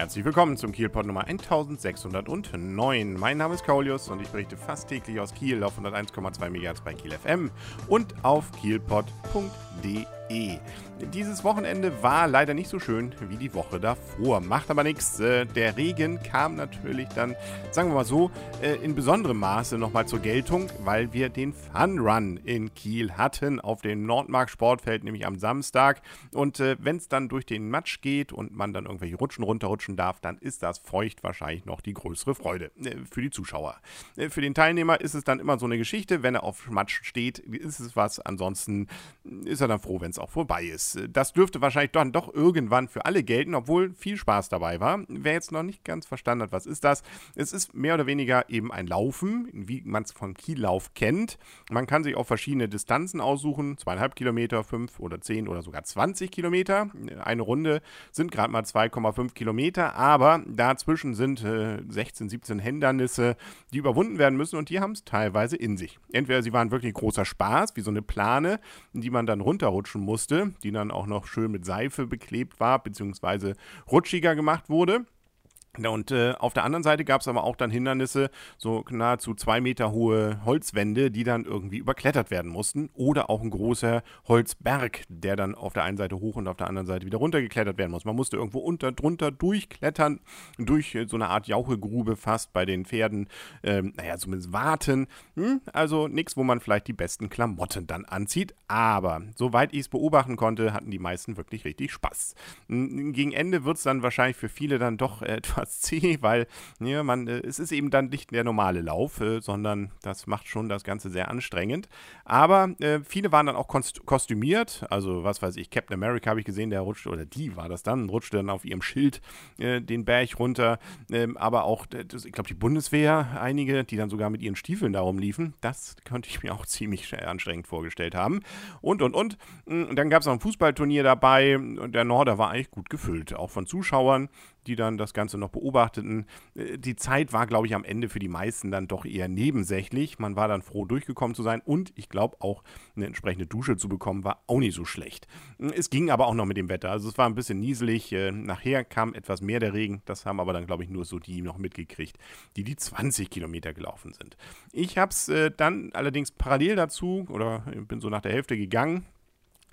Herzlich willkommen zum Kielpot Nummer 1609. Mein Name ist Kaulius und ich berichte fast täglich aus Kiel auf 101,2 MHz bei Kiel FM und auf kielpot.de. Dieses Wochenende war leider nicht so schön wie die Woche davor. Macht aber nichts. Äh, der Regen kam natürlich dann, sagen wir mal so, äh, in besonderem Maße nochmal zur Geltung, weil wir den Fun Run in Kiel hatten auf dem Nordmark Sportfeld, nämlich am Samstag. Und äh, wenn es dann durch den Matsch geht und man dann irgendwelche Rutschen runterrutschen darf, dann ist das feucht wahrscheinlich noch die größere Freude für die Zuschauer. Für den Teilnehmer ist es dann immer so eine Geschichte, wenn er auf Matsch steht, ist es was. Ansonsten ist er dann froh, wenn es auch vorbei ist. Das dürfte wahrscheinlich dann doch irgendwann für alle gelten, obwohl viel Spaß dabei war. Wer jetzt noch nicht ganz verstanden hat, was ist das? Es ist mehr oder weniger eben ein Laufen, wie man es vom Kiellauf kennt. Man kann sich auch verschiedene Distanzen aussuchen, zweieinhalb Kilometer, fünf oder zehn oder sogar 20 Kilometer. Eine Runde sind gerade mal 2,5 Kilometer, aber dazwischen sind äh, 16, 17 Hindernisse, die überwunden werden müssen und die haben es teilweise in sich. Entweder sie waren wirklich großer Spaß, wie so eine Plane, die man dann runterrutschen musste, die dann auch noch schön mit Seife beklebt war, beziehungsweise rutschiger gemacht wurde. Und äh, auf der anderen Seite gab es aber auch dann Hindernisse, so nahezu zwei Meter hohe Holzwände, die dann irgendwie überklettert werden mussten. Oder auch ein großer Holzberg, der dann auf der einen Seite hoch und auf der anderen Seite wieder runtergeklettert werden muss. Man musste irgendwo unter, drunter durchklettern, durch äh, so eine Art Jauchegrube fast bei den Pferden, ähm, naja, zumindest warten. Hm? Also nichts, wo man vielleicht die besten Klamotten dann anzieht. Aber soweit ich es beobachten konnte, hatten die meisten wirklich richtig Spaß. Hm, gegen Ende wird es dann wahrscheinlich für viele dann doch etwas etwas zäh, weil ja, man, äh, es ist eben dann nicht der normale Lauf, äh, sondern das macht schon das Ganze sehr anstrengend. Aber äh, viele waren dann auch kostümiert, also was weiß ich, Captain America habe ich gesehen, der rutschte, oder die war das dann, rutschte dann auf ihrem Schild äh, den Berg runter. Ähm, aber auch, das, ich glaube, die Bundeswehr, einige, die dann sogar mit ihren Stiefeln darum liefen, das könnte ich mir auch ziemlich anstrengend vorgestellt haben. Und, und, und. Und hm, dann gab es noch ein Fußballturnier dabei und der Norder war eigentlich gut gefüllt, auch von Zuschauern die dann das Ganze noch beobachteten. Äh, die Zeit war, glaube ich, am Ende für die meisten dann doch eher nebensächlich. Man war dann froh, durchgekommen zu sein und ich glaube auch eine entsprechende Dusche zu bekommen, war auch nicht so schlecht. Es ging aber auch noch mit dem Wetter. Also es war ein bisschen nieselig. Äh, nachher kam etwas mehr der Regen. Das haben aber dann, glaube ich, nur so die noch mitgekriegt, die die 20 Kilometer gelaufen sind. Ich habe es äh, dann allerdings parallel dazu oder bin so nach der Hälfte gegangen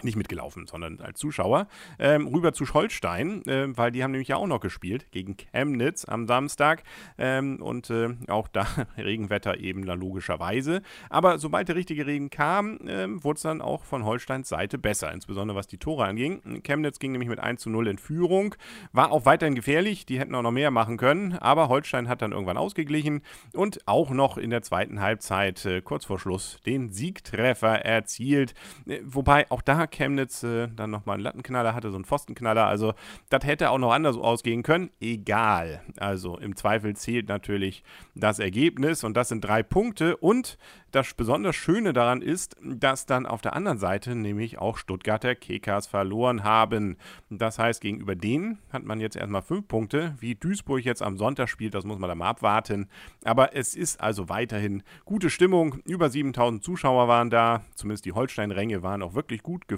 nicht mitgelaufen, sondern als Zuschauer, ähm, rüber zu Scholstein, äh, weil die haben nämlich ja auch noch gespielt gegen Chemnitz am Samstag ähm, und äh, auch da Regenwetter eben dann logischerweise. Aber sobald der richtige Regen kam, äh, wurde es dann auch von Holsteins Seite besser, insbesondere was die Tore anging. Chemnitz ging nämlich mit 1 zu 0 in Führung, war auch weiterhin gefährlich, die hätten auch noch mehr machen können, aber Holstein hat dann irgendwann ausgeglichen und auch noch in der zweiten Halbzeit, äh, kurz vor Schluss, den Siegtreffer erzielt, äh, wobei auch da Chemnitz äh, dann nochmal einen Lattenknaller hatte, so einen Pfostenknaller. Also, das hätte auch noch anders ausgehen können. Egal. Also, im Zweifel zählt natürlich das Ergebnis und das sind drei Punkte. Und das besonders Schöne daran ist, dass dann auf der anderen Seite nämlich auch Stuttgarter Kekas verloren haben. Das heißt, gegenüber denen hat man jetzt erstmal fünf Punkte. Wie Duisburg jetzt am Sonntag spielt, das muss man dann mal abwarten. Aber es ist also weiterhin gute Stimmung. Über 7000 Zuschauer waren da. Zumindest die Holstein-Ränge waren auch wirklich gut gefüllt.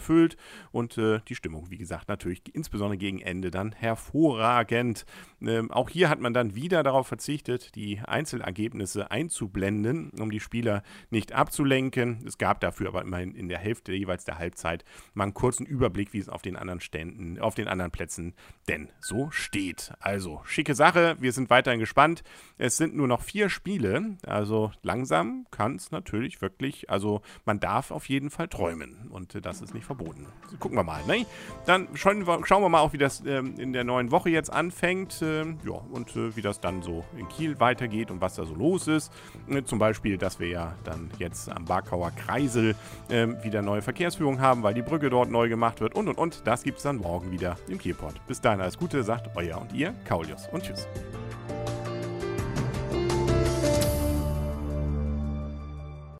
Und äh, die Stimmung, wie gesagt, natürlich insbesondere gegen Ende dann hervorragend. Ähm, auch hier hat man dann wieder darauf verzichtet, die Einzelergebnisse einzublenden, um die Spieler nicht abzulenken. Es gab dafür aber immerhin in der Hälfte jeweils der Halbzeit mal einen kurzen Überblick, wie es auf den anderen Ständen, auf den anderen Plätzen denn so steht. Also, schicke Sache. Wir sind weiterhin gespannt. Es sind nur noch vier Spiele. Also langsam kann es natürlich wirklich, also man darf auf jeden Fall träumen. Und das ist nicht verboten. Gucken wir mal. Ne? Dann schauen wir, schauen wir mal auch, wie das ähm, in der neuen Woche jetzt anfängt. Ähm, ja, und äh, wie das dann so in Kiel weitergeht und was da so los ist. Äh, zum Beispiel, dass wir ja dann jetzt am Barkauer Kreisel äh, wieder neue Verkehrsführung haben, weil die Brücke dort neu gemacht wird und und und. Das gibt es dann morgen wieder im Kielport. Bis dahin alles Gute, sagt euer und ihr, Kaulius und tschüss.